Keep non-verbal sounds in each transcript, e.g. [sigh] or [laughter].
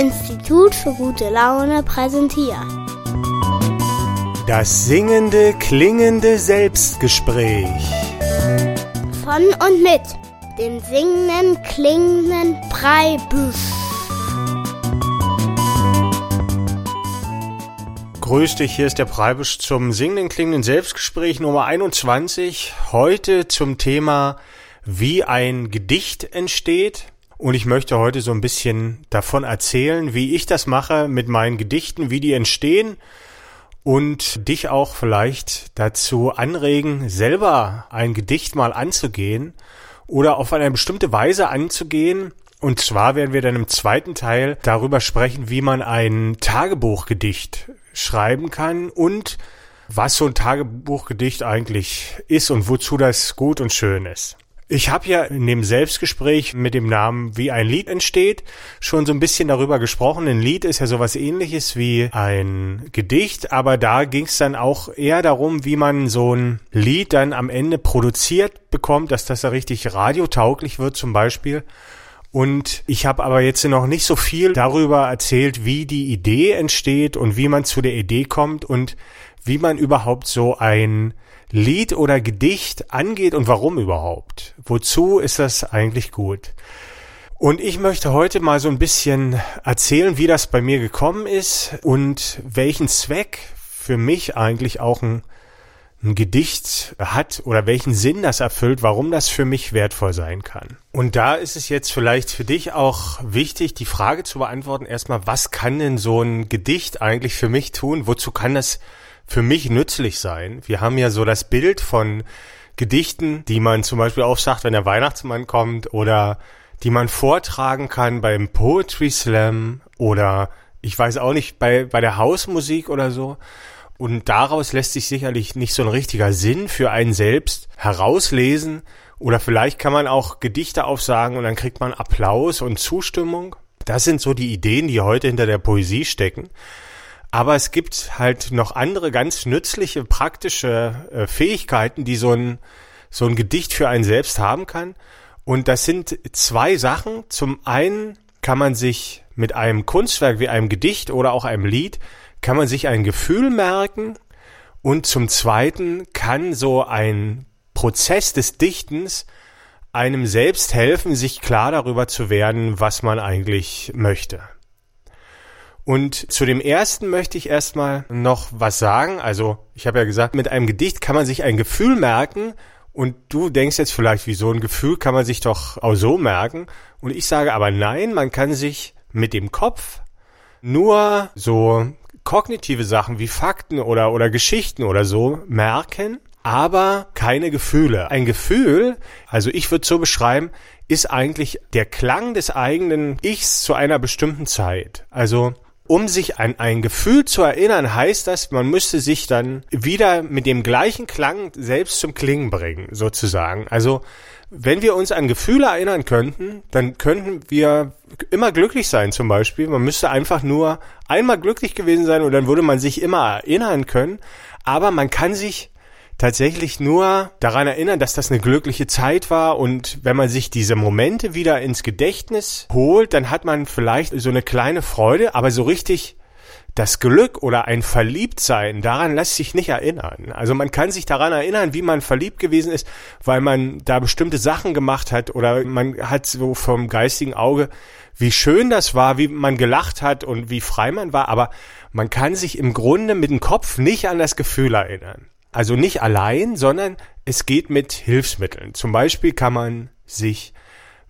Institut für gute Laune präsentiert. Das singende, klingende Selbstgespräch. Von und mit dem singenden, klingenden Breibüsch. Grüß dich, hier ist der Preibisch zum singenden, klingenden Selbstgespräch Nummer 21. Heute zum Thema, wie ein Gedicht entsteht. Und ich möchte heute so ein bisschen davon erzählen, wie ich das mache mit meinen Gedichten, wie die entstehen und dich auch vielleicht dazu anregen, selber ein Gedicht mal anzugehen oder auf eine bestimmte Weise anzugehen. Und zwar werden wir dann im zweiten Teil darüber sprechen, wie man ein Tagebuchgedicht schreiben kann und was so ein Tagebuchgedicht eigentlich ist und wozu das gut und schön ist. Ich habe ja in dem Selbstgespräch mit dem Namen Wie ein Lied entsteht schon so ein bisschen darüber gesprochen. Ein Lied ist ja sowas ähnliches wie ein Gedicht, aber da ging es dann auch eher darum, wie man so ein Lied dann am Ende produziert bekommt, dass das da richtig radiotauglich wird zum Beispiel. Und ich habe aber jetzt noch nicht so viel darüber erzählt, wie die Idee entsteht und wie man zu der Idee kommt und wie man überhaupt so ein Lied oder Gedicht angeht und warum überhaupt. Wozu ist das eigentlich gut? Und ich möchte heute mal so ein bisschen erzählen, wie das bei mir gekommen ist und welchen Zweck für mich eigentlich auch ein, ein Gedicht hat oder welchen Sinn das erfüllt, warum das für mich wertvoll sein kann. Und da ist es jetzt vielleicht für dich auch wichtig, die Frage zu beantworten, erstmal, was kann denn so ein Gedicht eigentlich für mich tun? Wozu kann das für mich nützlich sein. Wir haben ja so das Bild von Gedichten, die man zum Beispiel aufsagt, wenn der Weihnachtsmann kommt oder die man vortragen kann beim Poetry Slam oder ich weiß auch nicht, bei, bei der Hausmusik oder so. Und daraus lässt sich sicherlich nicht so ein richtiger Sinn für einen selbst herauslesen. Oder vielleicht kann man auch Gedichte aufsagen und dann kriegt man Applaus und Zustimmung. Das sind so die Ideen, die heute hinter der Poesie stecken. Aber es gibt halt noch andere ganz nützliche, praktische äh, Fähigkeiten, die so ein, so ein Gedicht für einen selbst haben kann. Und das sind zwei Sachen. Zum einen kann man sich mit einem Kunstwerk wie einem Gedicht oder auch einem Lied, kann man sich ein Gefühl merken. Und zum zweiten kann so ein Prozess des Dichtens einem selbst helfen, sich klar darüber zu werden, was man eigentlich möchte. Und zu dem ersten möchte ich erstmal noch was sagen. Also, ich habe ja gesagt, mit einem Gedicht kann man sich ein Gefühl merken. Und du denkst jetzt vielleicht, wie so ein Gefühl kann man sich doch auch so merken. Und ich sage aber nein, man kann sich mit dem Kopf nur so kognitive Sachen wie Fakten oder, oder Geschichten oder so merken, aber keine Gefühle. Ein Gefühl, also ich würde so beschreiben, ist eigentlich der Klang des eigenen Ichs zu einer bestimmten Zeit. Also um sich an ein Gefühl zu erinnern, heißt das, man müsste sich dann wieder mit dem gleichen Klang selbst zum Klingen bringen, sozusagen. Also, wenn wir uns an Gefühle erinnern könnten, dann könnten wir immer glücklich sein, zum Beispiel. Man müsste einfach nur einmal glücklich gewesen sein und dann würde man sich immer erinnern können. Aber man kann sich tatsächlich nur daran erinnern, dass das eine glückliche Zeit war und wenn man sich diese Momente wieder ins Gedächtnis holt, dann hat man vielleicht so eine kleine Freude, aber so richtig das Glück oder ein Verliebtsein, daran lässt sich nicht erinnern. Also man kann sich daran erinnern, wie man verliebt gewesen ist, weil man da bestimmte Sachen gemacht hat oder man hat so vom geistigen Auge, wie schön das war, wie man gelacht hat und wie frei man war, aber man kann sich im Grunde mit dem Kopf nicht an das Gefühl erinnern. Also nicht allein, sondern es geht mit Hilfsmitteln. Zum Beispiel kann man sich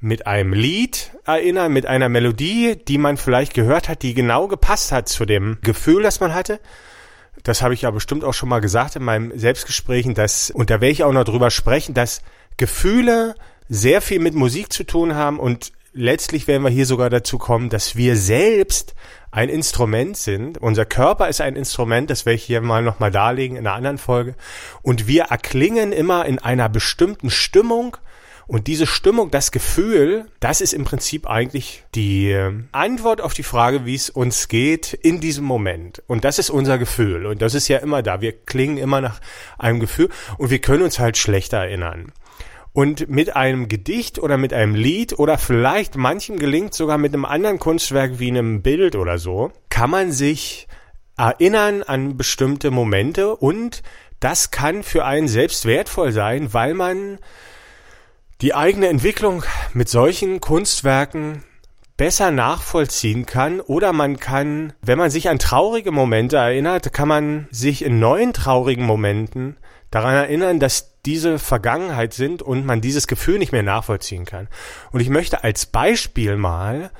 mit einem Lied erinnern, mit einer Melodie, die man vielleicht gehört hat, die genau gepasst hat zu dem Gefühl, das man hatte. Das habe ich ja bestimmt auch schon mal gesagt in meinem Selbstgesprächen, dass, und da werde ich auch noch drüber sprechen, dass Gefühle sehr viel mit Musik zu tun haben und letztlich werden wir hier sogar dazu kommen, dass wir selbst ein Instrument sind. Unser Körper ist ein Instrument, das werde ich hier mal nochmal darlegen in einer anderen Folge. Und wir erklingen immer in einer bestimmten Stimmung. Und diese Stimmung, das Gefühl, das ist im Prinzip eigentlich die ähm, Antwort auf die Frage, wie es uns geht in diesem Moment. Und das ist unser Gefühl. Und das ist ja immer da. Wir klingen immer nach einem Gefühl und wir können uns halt schlechter erinnern. Und mit einem Gedicht oder mit einem Lied oder vielleicht manchem gelingt sogar mit einem anderen Kunstwerk wie einem Bild oder so, kann man sich erinnern an bestimmte Momente und das kann für einen selbst wertvoll sein, weil man die eigene Entwicklung mit solchen Kunstwerken besser nachvollziehen kann oder man kann, wenn man sich an traurige Momente erinnert, kann man sich in neuen traurigen Momenten daran erinnern, dass diese Vergangenheit sind und man dieses Gefühl nicht mehr nachvollziehen kann. Und ich möchte als Beispiel mal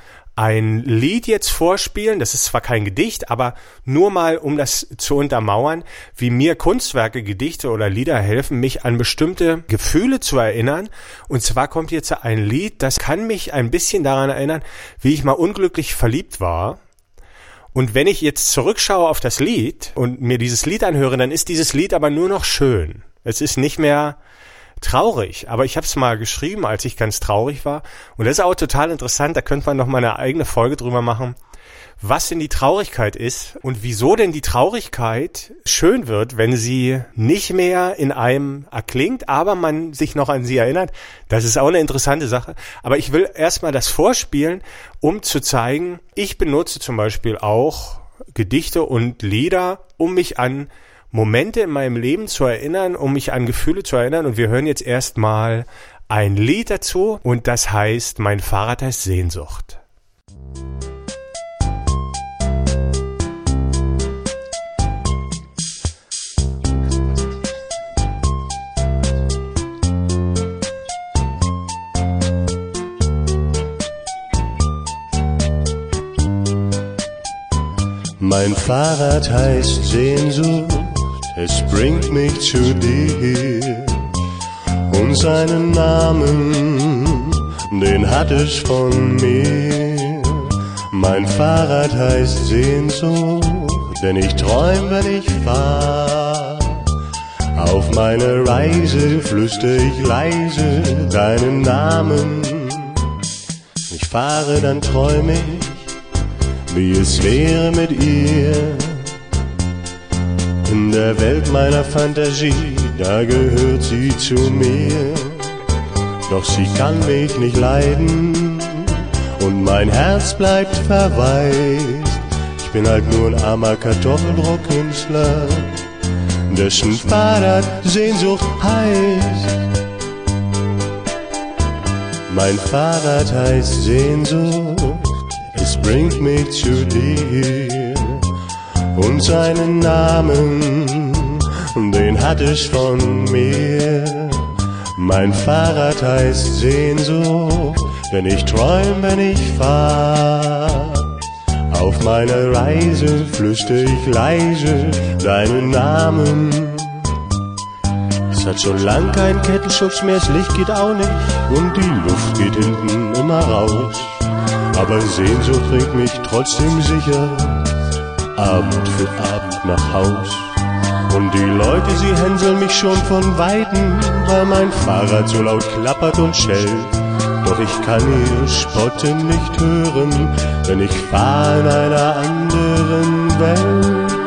ein Lied jetzt vorspielen. Das ist zwar kein Gedicht, aber nur mal, um das zu untermauern, wie mir Kunstwerke, Gedichte oder Lieder helfen, mich an bestimmte Gefühle zu erinnern. Und zwar kommt jetzt ein Lied, das kann mich ein bisschen daran erinnern, wie ich mal unglücklich verliebt war. Und wenn ich jetzt zurückschaue auf das Lied und mir dieses Lied anhöre, dann ist dieses Lied aber nur noch schön. Es ist nicht mehr traurig, aber ich habe es mal geschrieben, als ich ganz traurig war. Und das ist auch total interessant, da könnte man noch mal eine eigene Folge drüber machen, was denn die Traurigkeit ist und wieso denn die Traurigkeit schön wird, wenn sie nicht mehr in einem erklingt, aber man sich noch an sie erinnert. Das ist auch eine interessante Sache. Aber ich will erstmal das vorspielen, um zu zeigen, ich benutze zum Beispiel auch Gedichte und Lieder, um mich an Momente in meinem Leben zu erinnern, um mich an Gefühle zu erinnern. Und wir hören jetzt erstmal ein Lied dazu und das heißt Mein Fahrrad heißt Sehnsucht. Mein Fahrrad heißt Sehnsucht es bringt mich zu dir. Und seinen Namen, den hat es von mir. Mein Fahrrad heißt Sehnsucht, denn ich träum, wenn ich fahr. Auf meine Reise flüster ich leise deinen Namen. Ich fahre, dann träum ich, wie es wäre mit ihr der Welt meiner Fantasie, da gehört sie zu mir. Doch sie kann mich nicht leiden und mein Herz bleibt verwaist. Ich bin halt nur ein armer Kartoffeldruckkünstler, dessen Fahrrad Sehnsucht heißt. Mein Fahrrad heißt Sehnsucht, es bringt mich zu dir und seinen Namen, den hat es von mir. Mein Fahrrad heißt Sehnsucht, denn ich träum, wenn ich fahr. Auf meiner Reise flüster ich leise deinen Namen. Es hat schon lang kein Kettenschutz mehr, das Licht geht auch nicht und die Luft geht hinten immer raus. Aber Sehnsucht bringt mich trotzdem sicher Abend für Abend nach Haus. Und die Leute, sie hänseln mich schon von Weitem, weil mein Fahrrad so laut klappert und schellt. Doch ich kann ihr Spotten nicht hören, denn ich fahr in einer anderen Welt.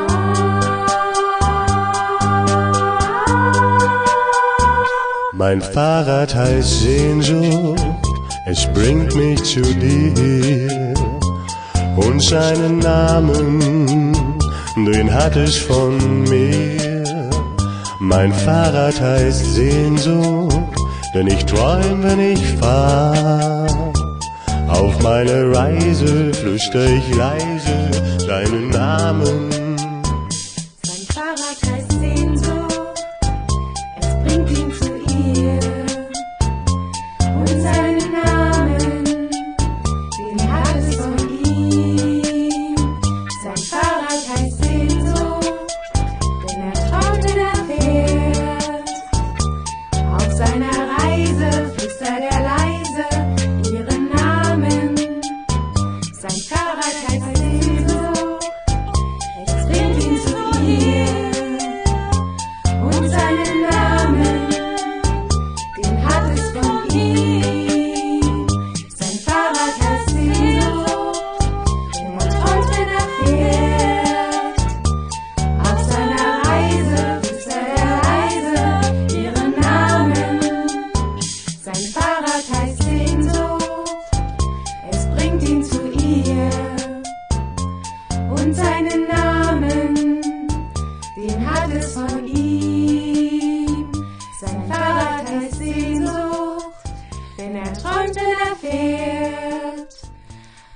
Mein Fahrrad heißt Sehnsucht, es bringt mich zu dir und seinen Namen, den hat es von mir. Mein Fahrrad heißt Sehnsucht, denn ich träum, wenn ich fahr. Auf meine Reise flüster ich leise deinen Namen.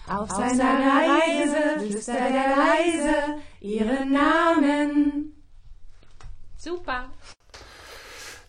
Auf seiner Reise flüstert er leise ihren Namen. Super.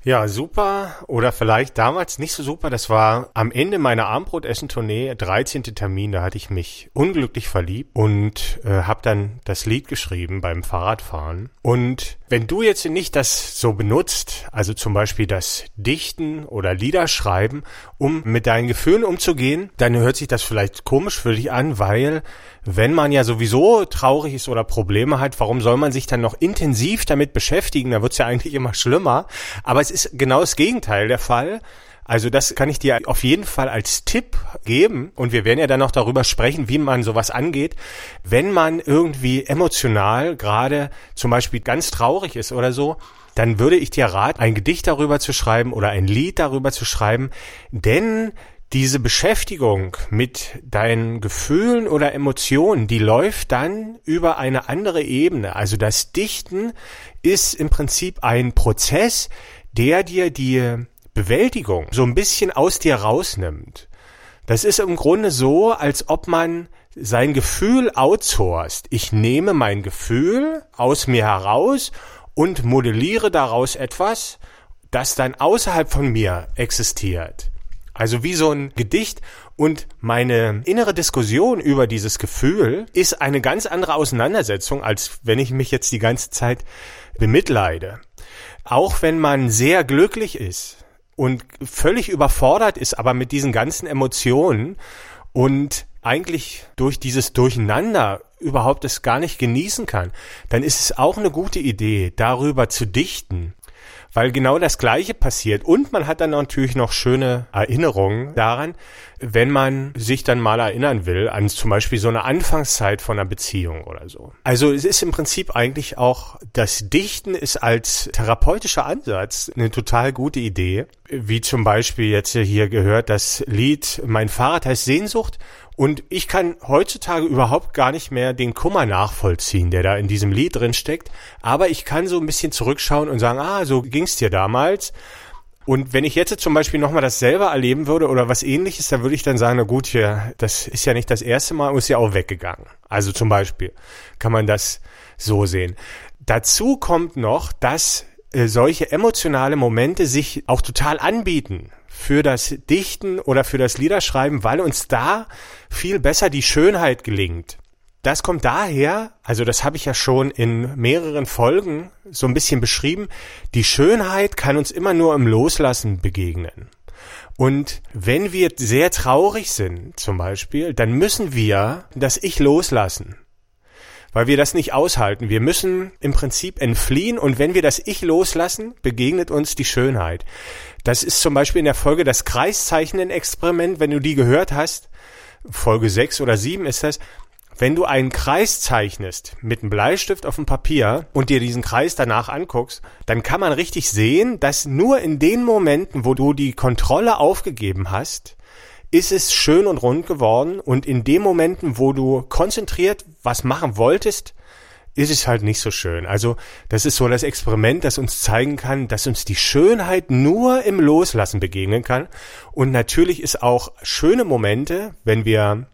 Ja, super oder vielleicht damals nicht so super. Das war am Ende meiner Armbrotessen-Tournee, 13. Termin, da hatte ich mich unglücklich verliebt und äh, habe dann das Lied geschrieben beim Fahrradfahren. Und wenn du jetzt nicht das so benutzt, also zum Beispiel das Dichten oder Lieder schreiben, um mit deinen Gefühlen umzugehen, dann hört sich das vielleicht komisch für dich an, weil wenn man ja sowieso traurig ist oder Probleme hat, warum soll man sich dann noch intensiv damit beschäftigen? Da wird's ja eigentlich immer schlimmer. Aber es genau das Gegenteil der Fall. Also das kann ich dir auf jeden Fall als Tipp geben und wir werden ja dann noch darüber sprechen, wie man sowas angeht, wenn man irgendwie emotional gerade zum Beispiel ganz traurig ist oder so, dann würde ich dir raten, ein Gedicht darüber zu schreiben oder ein Lied darüber zu schreiben, denn diese Beschäftigung mit deinen Gefühlen oder Emotionen, die läuft dann über eine andere Ebene. Also das Dichten ist im Prinzip ein Prozess, der dir die Bewältigung so ein bisschen aus dir rausnimmt. Das ist im Grunde so, als ob man sein Gefühl outsourced. Ich nehme mein Gefühl aus mir heraus und modelliere daraus etwas, das dann außerhalb von mir existiert. Also wie so ein Gedicht und meine innere Diskussion über dieses Gefühl ist eine ganz andere Auseinandersetzung, als wenn ich mich jetzt die ganze Zeit bemitleide. Auch wenn man sehr glücklich ist und völlig überfordert ist, aber mit diesen ganzen Emotionen und eigentlich durch dieses Durcheinander überhaupt es gar nicht genießen kann, dann ist es auch eine gute Idee, darüber zu dichten weil genau das Gleiche passiert. Und man hat dann natürlich noch schöne Erinnerungen daran, wenn man sich dann mal erinnern will an zum Beispiel so eine Anfangszeit von einer Beziehung oder so. Also es ist im Prinzip eigentlich auch, das Dichten ist als therapeutischer Ansatz eine total gute Idee. Wie zum Beispiel jetzt hier gehört das Lied Mein Fahrrad heißt Sehnsucht und ich kann heutzutage überhaupt gar nicht mehr den Kummer nachvollziehen, der da in diesem Lied drin steckt. Aber ich kann so ein bisschen zurückschauen und sagen, ah, so ging's dir damals. Und wenn ich jetzt zum Beispiel nochmal das selber erleben würde oder was ähnliches, dann würde ich dann sagen, na gut, hier, das ist ja nicht das erste Mal und ist ja auch weggegangen. Also zum Beispiel kann man das so sehen. Dazu kommt noch, dass äh, solche emotionale Momente sich auch total anbieten für das Dichten oder für das Liederschreiben, weil uns da viel besser die Schönheit gelingt. Das kommt daher, also das habe ich ja schon in mehreren Folgen so ein bisschen beschrieben, die Schönheit kann uns immer nur im Loslassen begegnen. Und wenn wir sehr traurig sind zum Beispiel, dann müssen wir das Ich loslassen weil wir das nicht aushalten. Wir müssen im Prinzip entfliehen und wenn wir das Ich loslassen, begegnet uns die Schönheit. Das ist zum Beispiel in der Folge das Kreiszeichnen-Experiment, wenn du die gehört hast, Folge 6 oder 7 ist das, wenn du einen Kreis zeichnest mit einem Bleistift auf dem Papier und dir diesen Kreis danach anguckst, dann kann man richtig sehen, dass nur in den Momenten, wo du die Kontrolle aufgegeben hast, ist es schön und rund geworden und in den Momenten, wo du konzentriert was machen wolltest, ist es halt nicht so schön. Also das ist so das Experiment, das uns zeigen kann, dass uns die Schönheit nur im Loslassen begegnen kann. Und natürlich ist auch schöne Momente, wenn wir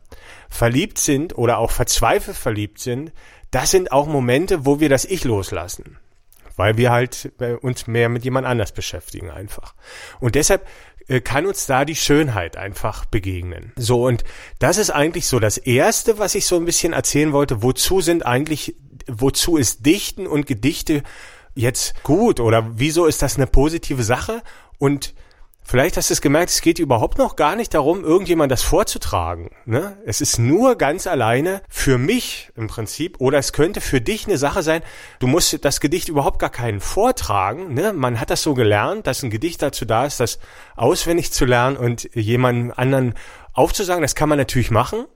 verliebt sind oder auch verzweifelt verliebt sind, das sind auch Momente, wo wir das Ich loslassen. Weil wir halt äh, uns mehr mit jemand anders beschäftigen einfach. Und deshalb kann uns da die Schönheit einfach begegnen. So, und das ist eigentlich so das Erste, was ich so ein bisschen erzählen wollte. Wozu sind eigentlich, wozu ist Dichten und Gedichte jetzt gut oder wieso ist das eine positive Sache? Und Vielleicht hast du es gemerkt, es geht überhaupt noch gar nicht darum, irgendjemand das vorzutragen. Ne? Es ist nur ganz alleine für mich im Prinzip oder es könnte für dich eine Sache sein, du musst das Gedicht überhaupt gar keinen vortragen. Ne? Man hat das so gelernt, dass ein Gedicht dazu da ist, das auswendig zu lernen und jemandem anderen aufzusagen. Das kann man natürlich machen,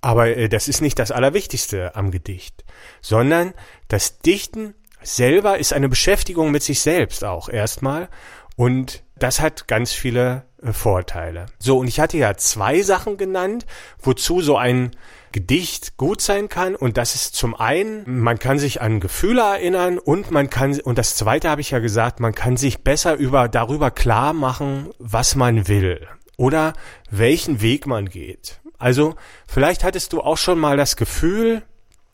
aber äh, das ist nicht das Allerwichtigste am Gedicht, sondern das Dichten selber ist eine Beschäftigung mit sich selbst auch erstmal und das hat ganz viele äh, Vorteile. So, und ich hatte ja zwei Sachen genannt, wozu so ein Gedicht gut sein kann. Und das ist zum einen, man kann sich an Gefühle erinnern und man kann, und das zweite habe ich ja gesagt, man kann sich besser über, darüber klar machen, was man will oder welchen Weg man geht. Also vielleicht hattest du auch schon mal das Gefühl,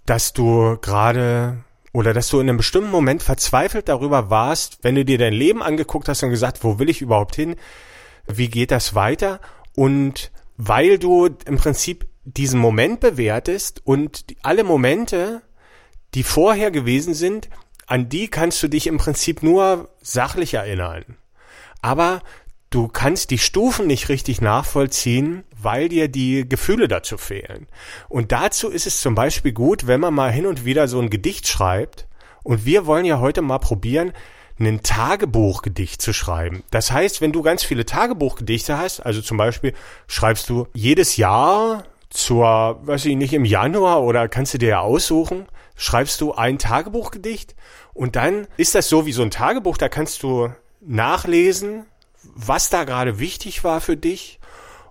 dass du gerade oder dass du in einem bestimmten Moment verzweifelt darüber warst, wenn du dir dein Leben angeguckt hast und gesagt, wo will ich überhaupt hin? Wie geht das weiter? Und weil du im Prinzip diesen Moment bewertest und alle Momente, die vorher gewesen sind, an die kannst du dich im Prinzip nur sachlich erinnern. Aber du kannst die Stufen nicht richtig nachvollziehen, weil dir die Gefühle dazu fehlen. Und dazu ist es zum Beispiel gut, wenn man mal hin und wieder so ein Gedicht schreibt. Und wir wollen ja heute mal probieren, ein Tagebuchgedicht zu schreiben. Das heißt, wenn du ganz viele Tagebuchgedichte hast, also zum Beispiel schreibst du jedes Jahr zur, weiß ich nicht, im Januar oder kannst du dir ja aussuchen, schreibst du ein Tagebuchgedicht und dann ist das so wie so ein Tagebuch, da kannst du nachlesen, was da gerade wichtig war für dich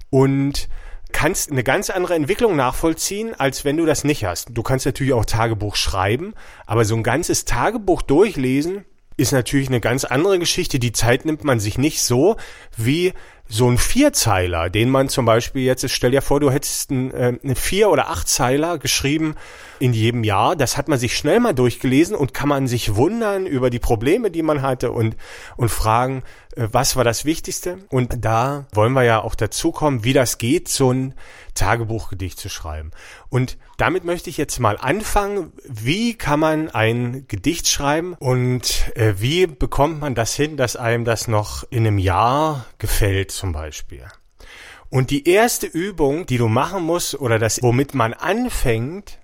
und kannst eine ganz andere Entwicklung nachvollziehen, als wenn du das nicht hast. Du kannst natürlich auch Tagebuch schreiben, aber so ein ganzes Tagebuch durchlesen ist natürlich eine ganz andere Geschichte. Die Zeit nimmt man sich nicht so wie so ein Vierzeiler, den man zum Beispiel jetzt, stell dir vor, du hättest einen, äh, eine Vier- oder Achtzeiler geschrieben in jedem Jahr. Das hat man sich schnell mal durchgelesen und kann man sich wundern über die Probleme, die man hatte und, und fragen, äh, was war das Wichtigste? Und da wollen wir ja auch dazu kommen, wie das geht, so ein Tagebuchgedicht zu schreiben. Und damit möchte ich jetzt mal anfangen. Wie kann man ein Gedicht schreiben und äh, wie bekommt man das hin, dass einem das noch in einem Jahr gefällt zum Beispiel? Und die erste Übung, die du machen musst oder das, womit man anfängt,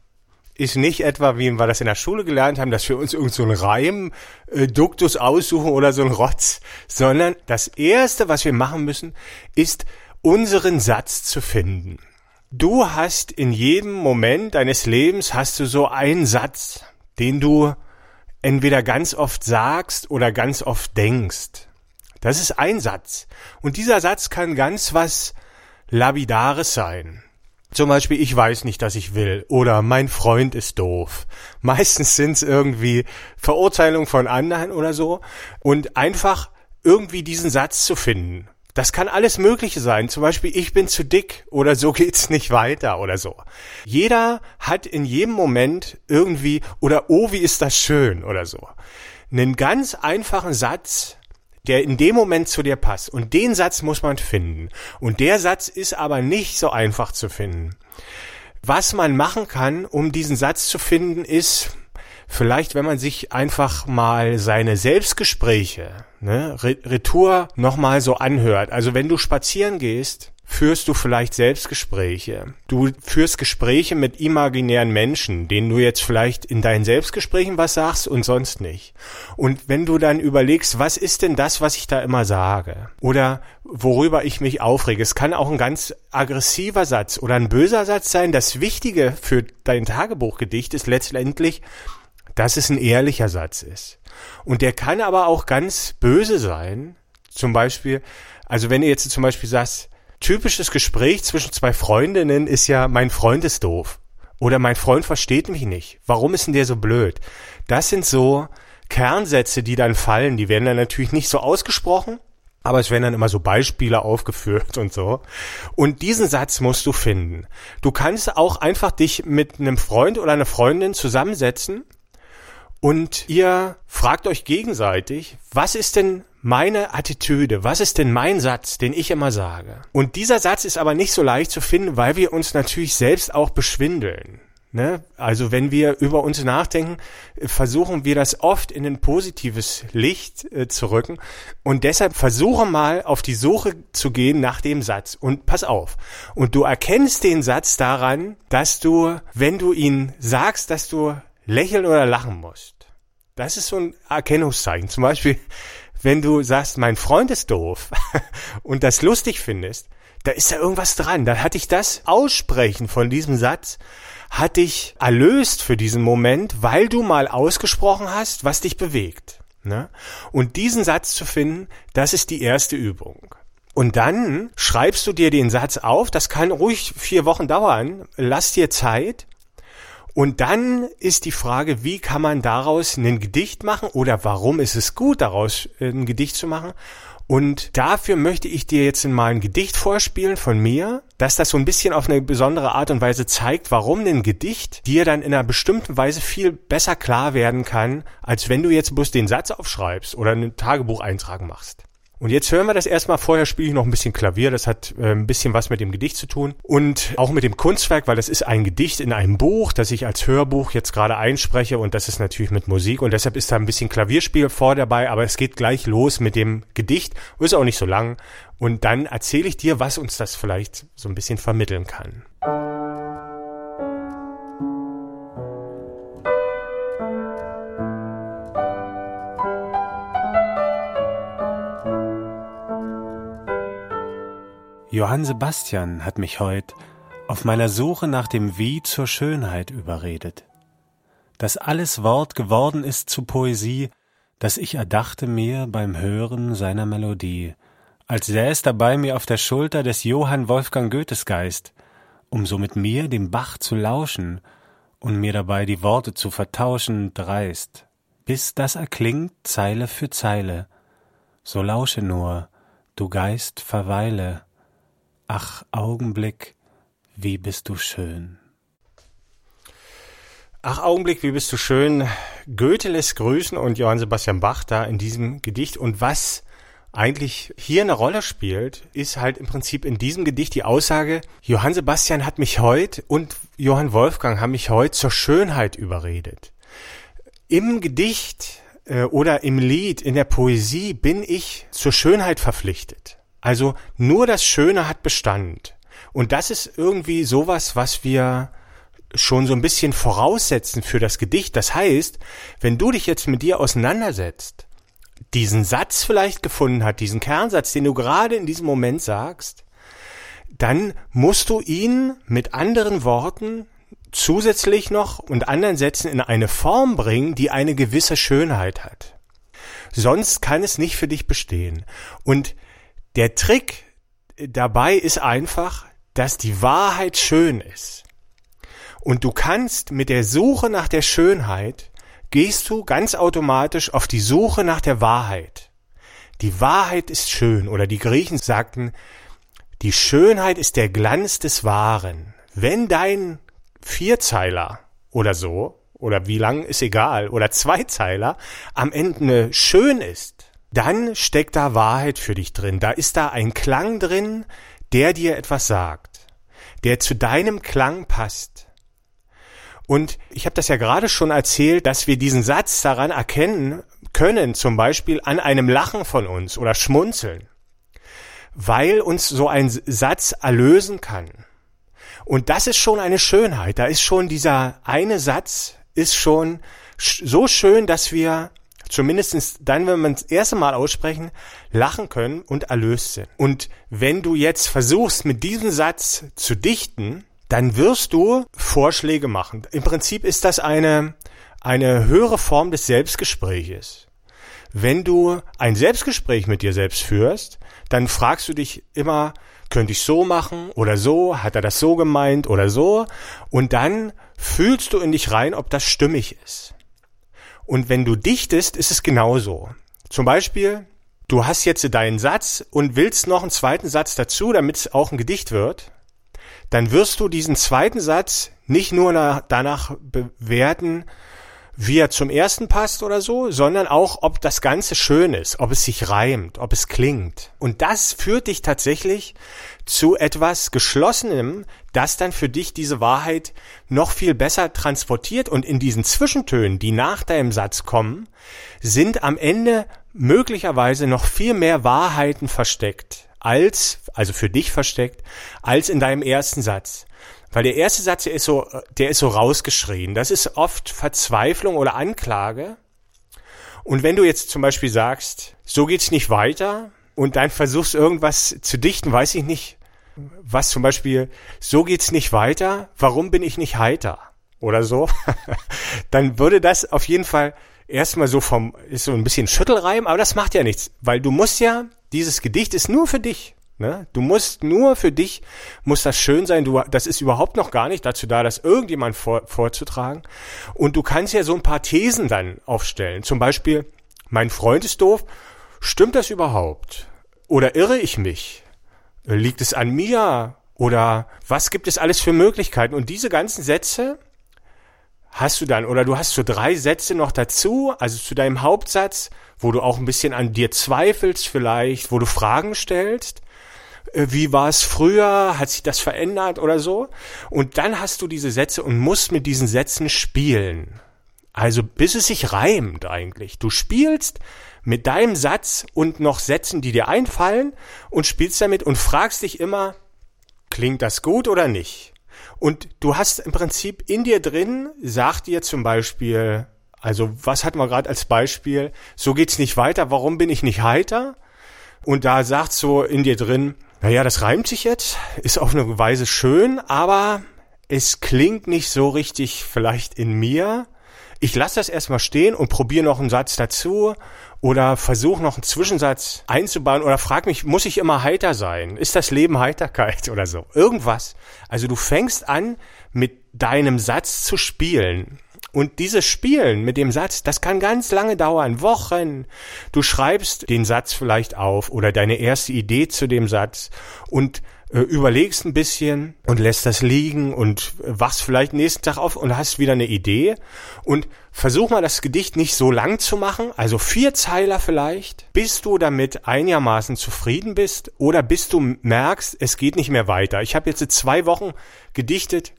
ist nicht etwa, wie wir das in der Schule gelernt haben, dass wir uns irgend so einen Reim, äh, Duktus aussuchen oder so ein Rotz, sondern das erste, was wir machen müssen, ist unseren Satz zu finden. Du hast in jedem Moment deines Lebens hast du so einen Satz, den du entweder ganz oft sagst oder ganz oft denkst. Das ist ein Satz. Und dieser Satz kann ganz was Labidares sein. Zum Beispiel, ich weiß nicht, dass ich will. Oder mein Freund ist doof. [laughs] Meistens sind es irgendwie Verurteilungen von anderen oder so. Und einfach irgendwie diesen Satz zu finden. Das kann alles Mögliche sein. Zum Beispiel, ich bin zu dick oder so [laughs] geht's nicht weiter oder so. Jeder hat in jedem Moment irgendwie oder oh, wie ist das schön oder so. Einen ganz einfachen Satz, der in dem Moment zu dir passt. Und den Satz muss man finden. Und der Satz ist aber nicht so einfach zu finden. Was man machen kann, um diesen Satz zu finden, ist vielleicht, wenn man sich einfach mal seine Selbstgespräche, ne, Retour nochmal so anhört. Also wenn du spazieren gehst führst du vielleicht Selbstgespräche. Du führst Gespräche mit imaginären Menschen, denen du jetzt vielleicht in deinen Selbstgesprächen was sagst und sonst nicht. Und wenn du dann überlegst, was ist denn das, was ich da immer sage? Oder worüber ich mich aufrege? Es kann auch ein ganz aggressiver Satz oder ein böser Satz sein. Das Wichtige für dein Tagebuchgedicht ist letztendlich, dass es ein ehrlicher Satz ist. Und der kann aber auch ganz böse sein. Zum Beispiel, also wenn ihr jetzt zum Beispiel sagst, typisches Gespräch zwischen zwei Freundinnen ist ja, mein Freund ist doof. Oder mein Freund versteht mich nicht. Warum ist denn der so blöd? Das sind so Kernsätze, die dann fallen. Die werden dann natürlich nicht so ausgesprochen, aber es werden dann immer so Beispiele aufgeführt [laughs] und so. Und diesen Satz musst du finden. Du kannst auch einfach dich mit einem Freund oder einer Freundin zusammensetzen und ihr fragt euch gegenseitig, was ist denn meine Attitüde, was ist denn mein Satz, den ich immer sage? Und dieser Satz ist aber nicht so leicht zu finden, weil wir uns natürlich selbst auch beschwindeln. Ne? Also wenn wir über uns nachdenken, versuchen wir das oft in ein positives Licht äh, zu rücken. Und deshalb versuche mal auf die Suche zu gehen nach dem Satz. Und pass auf. Und du erkennst den Satz daran, dass du, wenn du ihn sagst, dass du lächeln oder lachen musst. Das ist so ein Erkennungszeichen. Zum Beispiel, wenn du sagst, mein Freund ist doof [laughs] und das lustig findest, da ist da irgendwas dran. Da hatte ich das Aussprechen von diesem Satz, hat dich erlöst für diesen Moment, weil du mal ausgesprochen hast, was dich bewegt. Ne? Und diesen Satz zu finden, das ist die erste Übung. Und dann schreibst du dir den Satz auf, das kann ruhig vier Wochen dauern, lass dir Zeit und dann ist die Frage, wie kann man daraus ein Gedicht machen oder warum ist es gut, daraus äh, ein Gedicht zu machen? Und dafür möchte ich dir jetzt mal ein Gedicht vorspielen von mir, dass das so ein bisschen auf eine besondere Art und Weise zeigt, warum ein Gedicht dir dann in einer bestimmten Weise viel besser klar werden kann, als wenn du jetzt bloß den Satz aufschreibst oder einen Tagebucheintrag machst. Und jetzt hören wir das erstmal. Vorher spiele ich noch ein bisschen Klavier. Das hat äh, ein bisschen was mit dem Gedicht zu tun. Und auch mit dem Kunstwerk, weil das ist ein Gedicht in einem Buch, das ich als Hörbuch jetzt gerade einspreche. Und das ist natürlich mit Musik. Und deshalb ist da ein bisschen Klavierspiel vor dabei. Aber es geht gleich los mit dem Gedicht. Ist auch nicht so lang. Und dann erzähle ich dir, was uns das vielleicht so ein bisschen vermitteln kann. Johann Sebastian hat mich heut auf meiner Suche nach dem Wie zur Schönheit überredet. Dass alles Wort geworden ist zu Poesie, das ich erdachte mir beim Hören seiner Melodie, als säß dabei mir auf der Schulter des Johann Wolfgang Goethes Geist, um so mit mir dem Bach zu lauschen und mir dabei die Worte zu vertauschen dreist, bis das erklingt Zeile für Zeile. So lausche nur, du Geist verweile, Ach Augenblick, wie bist du schön. Ach Augenblick, wie bist du schön. Goethe lässt grüßen und Johann Sebastian Bach da in diesem Gedicht. Und was eigentlich hier eine Rolle spielt, ist halt im Prinzip in diesem Gedicht die Aussage, Johann Sebastian hat mich heute und Johann Wolfgang haben mich heute zur Schönheit überredet. Im Gedicht äh, oder im Lied, in der Poesie bin ich zur Schönheit verpflichtet. Also nur das Schöne hat Bestand. Und das ist irgendwie sowas, was wir schon so ein bisschen voraussetzen für das Gedicht. Das heißt, wenn du dich jetzt mit dir auseinandersetzt, diesen Satz vielleicht gefunden hat, diesen Kernsatz, den du gerade in diesem Moment sagst, dann musst du ihn mit anderen Worten zusätzlich noch und anderen Sätzen in eine Form bringen, die eine gewisse Schönheit hat. Sonst kann es nicht für dich bestehen. Und der Trick dabei ist einfach, dass die Wahrheit schön ist. Und du kannst mit der Suche nach der Schönheit, gehst du ganz automatisch auf die Suche nach der Wahrheit. Die Wahrheit ist schön oder die Griechen sagten, die Schönheit ist der Glanz des Wahren. Wenn dein Vierzeiler oder so, oder wie lang ist egal, oder Zweizeiler am Ende schön ist, dann steckt da Wahrheit für dich drin. Da ist da ein Klang drin, der dir etwas sagt, der zu deinem Klang passt. Und ich habe das ja gerade schon erzählt, dass wir diesen Satz daran erkennen können, zum Beispiel an einem Lachen von uns oder Schmunzeln, weil uns so ein Satz erlösen kann. Und das ist schon eine Schönheit. Da ist schon dieser eine Satz, ist schon so schön, dass wir zumindestens dann, wenn wir das erste Mal aussprechen, lachen können und erlöst sind. Und wenn du jetzt versuchst, mit diesem Satz zu dichten, dann wirst du Vorschläge machen. Im Prinzip ist das eine, eine höhere Form des Selbstgespräches. Wenn du ein Selbstgespräch mit dir selbst führst, dann fragst du dich immer, könnte ich so machen oder so, hat er das so gemeint oder so, und dann fühlst du in dich rein, ob das stimmig ist. Und wenn du dichtest, ist es genauso. Zum Beispiel, du hast jetzt deinen Satz und willst noch einen zweiten Satz dazu, damit es auch ein Gedicht wird, dann wirst du diesen zweiten Satz nicht nur danach bewerten, wie er zum ersten passt oder so, sondern auch, ob das Ganze schön ist, ob es sich reimt, ob es klingt. Und das führt dich tatsächlich zu etwas Geschlossenem, das dann für dich diese Wahrheit noch viel besser transportiert. Und in diesen Zwischentönen, die nach deinem Satz kommen, sind am Ende möglicherweise noch viel mehr Wahrheiten versteckt, als, also für dich versteckt, als in deinem ersten Satz. Weil der erste Satz, der ist so, der ist so rausgeschrien. Das ist oft Verzweiflung oder Anklage. Und wenn du jetzt zum Beispiel sagst, so geht's nicht weiter, und dann versuchst irgendwas zu dichten, weiß ich nicht, was zum Beispiel, so geht's nicht weiter, warum bin ich nicht heiter? Oder so, [laughs] dann würde das auf jeden Fall erstmal so vom, ist so ein bisschen Schüttelreim, aber das macht ja nichts, weil du musst ja, dieses Gedicht ist nur für dich. Ne? Du musst nur für dich, muss das schön sein, du, das ist überhaupt noch gar nicht dazu da, das irgendjemand vor, vorzutragen. Und du kannst ja so ein paar Thesen dann aufstellen. Zum Beispiel, mein Freund ist doof. Stimmt das überhaupt? Oder irre ich mich? Liegt es an mir? Oder was gibt es alles für Möglichkeiten? Und diese ganzen Sätze hast du dann, oder du hast so drei Sätze noch dazu, also zu deinem Hauptsatz, wo du auch ein bisschen an dir zweifelst vielleicht, wo du Fragen stellst. Äh, wie war es früher? Hat sich das verändert oder so? Und dann hast du diese Sätze und musst mit diesen Sätzen spielen. Also bis es sich reimt eigentlich. Du spielst mit deinem Satz und noch Sätzen, die dir einfallen und spielst damit und fragst dich immer, klingt das gut oder nicht? Und du hast im Prinzip in dir drin, sagt dir zum Beispiel, also was hatten wir gerade als Beispiel, so geht's nicht weiter, warum bin ich nicht heiter? Und da sagt so in dir drin, naja, das reimt sich jetzt, ist auf eine Weise schön, aber es klingt nicht so richtig vielleicht in mir. Ich lasse das erstmal stehen und probiere noch einen Satz dazu oder versuche noch einen Zwischensatz einzubauen oder frag mich, muss ich immer heiter sein? Ist das Leben Heiterkeit [laughs] oder so? Irgendwas. Also du fängst an, mit deinem Satz zu spielen. Und dieses Spielen mit dem Satz, das kann ganz lange dauern, Wochen. Du schreibst den Satz vielleicht auf oder deine erste Idee zu dem Satz und überlegst ein bisschen und lässt das liegen und wachst vielleicht nächsten Tag auf und hast wieder eine Idee und versuch mal das Gedicht nicht so lang zu machen, also vier Zeiler vielleicht, bis du damit einigermaßen zufrieden bist oder bis du merkst, es geht nicht mehr weiter. Ich habe jetzt zwei Wochen gedichtet,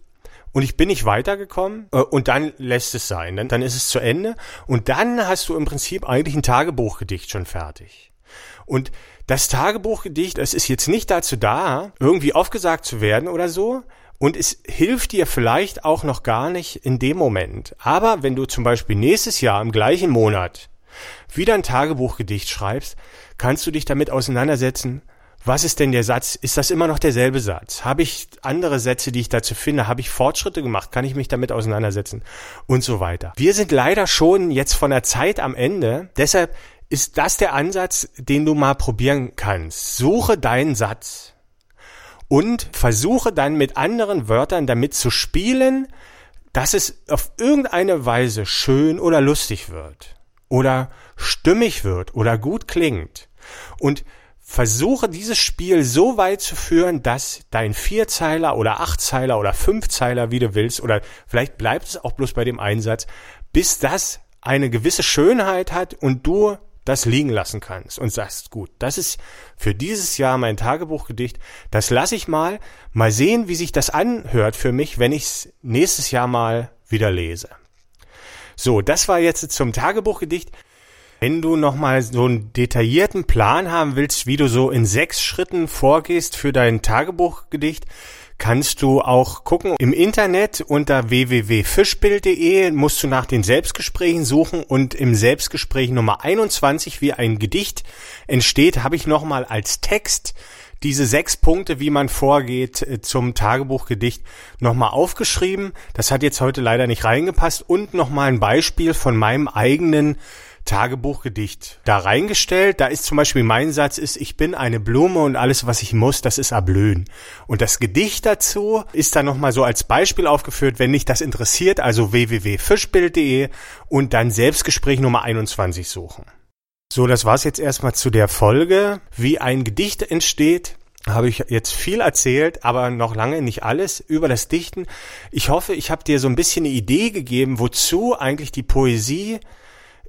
und ich bin nicht weitergekommen äh, und dann lässt es sein, dann, dann ist es zu Ende und dann hast du im Prinzip eigentlich ein Tagebuchgedicht schon fertig. Und das Tagebuchgedicht, es ist jetzt nicht dazu da, irgendwie aufgesagt zu werden oder so, und es hilft dir vielleicht auch noch gar nicht in dem Moment. Aber wenn du zum Beispiel nächstes Jahr im gleichen Monat wieder ein Tagebuchgedicht schreibst, kannst du dich damit auseinandersetzen, was ist denn der Satz? Ist das immer noch derselbe Satz? Habe ich andere Sätze, die ich dazu finde? Habe ich Fortschritte gemacht? Kann ich mich damit auseinandersetzen? Und so weiter. Wir sind leider schon jetzt von der Zeit am Ende. Deshalb ist das der Ansatz, den du mal probieren kannst. Suche deinen Satz und versuche dann mit anderen Wörtern damit zu spielen, dass es auf irgendeine Weise schön oder lustig wird oder stimmig wird oder gut klingt. Und versuche dieses Spiel so weit zu führen, dass dein Vierzeiler oder Achtzeiler oder Fünfzeiler, wie du willst, oder vielleicht bleibt es auch bloß bei dem Einsatz, bis das eine gewisse Schönheit hat und du das liegen lassen kannst und sagst, gut, das ist für dieses Jahr mein Tagebuchgedicht, das lasse ich mal, mal sehen, wie sich das anhört für mich, wenn ich es nächstes Jahr mal wieder lese. So, das war jetzt zum Tagebuchgedicht. Wenn du nochmal so einen detaillierten Plan haben willst, wie du so in sechs Schritten vorgehst für dein Tagebuchgedicht, kannst du auch gucken im Internet unter www.fischbild.de musst du nach den Selbstgesprächen suchen und im Selbstgespräch Nummer 21, wie ein Gedicht entsteht, habe ich nochmal als Text diese sechs Punkte, wie man vorgeht äh, zum Tagebuchgedicht, nochmal aufgeschrieben. Das hat jetzt heute leider nicht reingepasst und nochmal ein Beispiel von meinem eigenen Tagebuchgedicht da reingestellt. Da ist zum Beispiel mein Satz ist, ich bin eine Blume und alles, was ich muss, das ist erblühen. Und das Gedicht dazu ist dann nochmal so als Beispiel aufgeführt, wenn dich das interessiert, also www.fischbild.de und dann Selbstgespräch Nummer 21 suchen. So, das war's jetzt erstmal zu der Folge, wie ein Gedicht entsteht habe ich jetzt viel erzählt, aber noch lange nicht alles über das Dichten. Ich hoffe, ich habe dir so ein bisschen eine Idee gegeben, wozu eigentlich die Poesie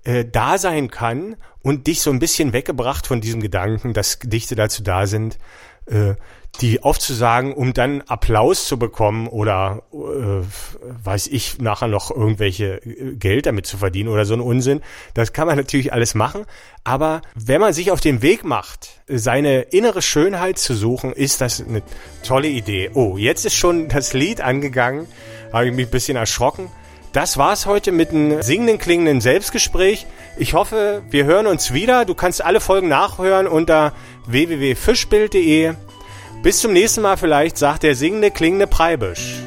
äh, da sein kann und dich so ein bisschen weggebracht von diesem Gedanken, dass Gedichte dazu da sind, äh, die aufzusagen, um dann Applaus zu bekommen oder äh, weiß ich nachher noch irgendwelche äh, Geld damit zu verdienen oder so ein Unsinn. Das kann man natürlich alles machen, aber wenn man sich auf den Weg macht, seine innere Schönheit zu suchen, ist das eine tolle Idee. Oh, jetzt ist schon das Lied angegangen, habe ich mich ein bisschen erschrocken. Das war's heute mit einem singenden, klingenden Selbstgespräch. Ich hoffe, wir hören uns wieder. Du kannst alle Folgen nachhören unter www.fischbild.de. Bis zum nächsten Mal vielleicht, sagt der singende, klingende Preibisch.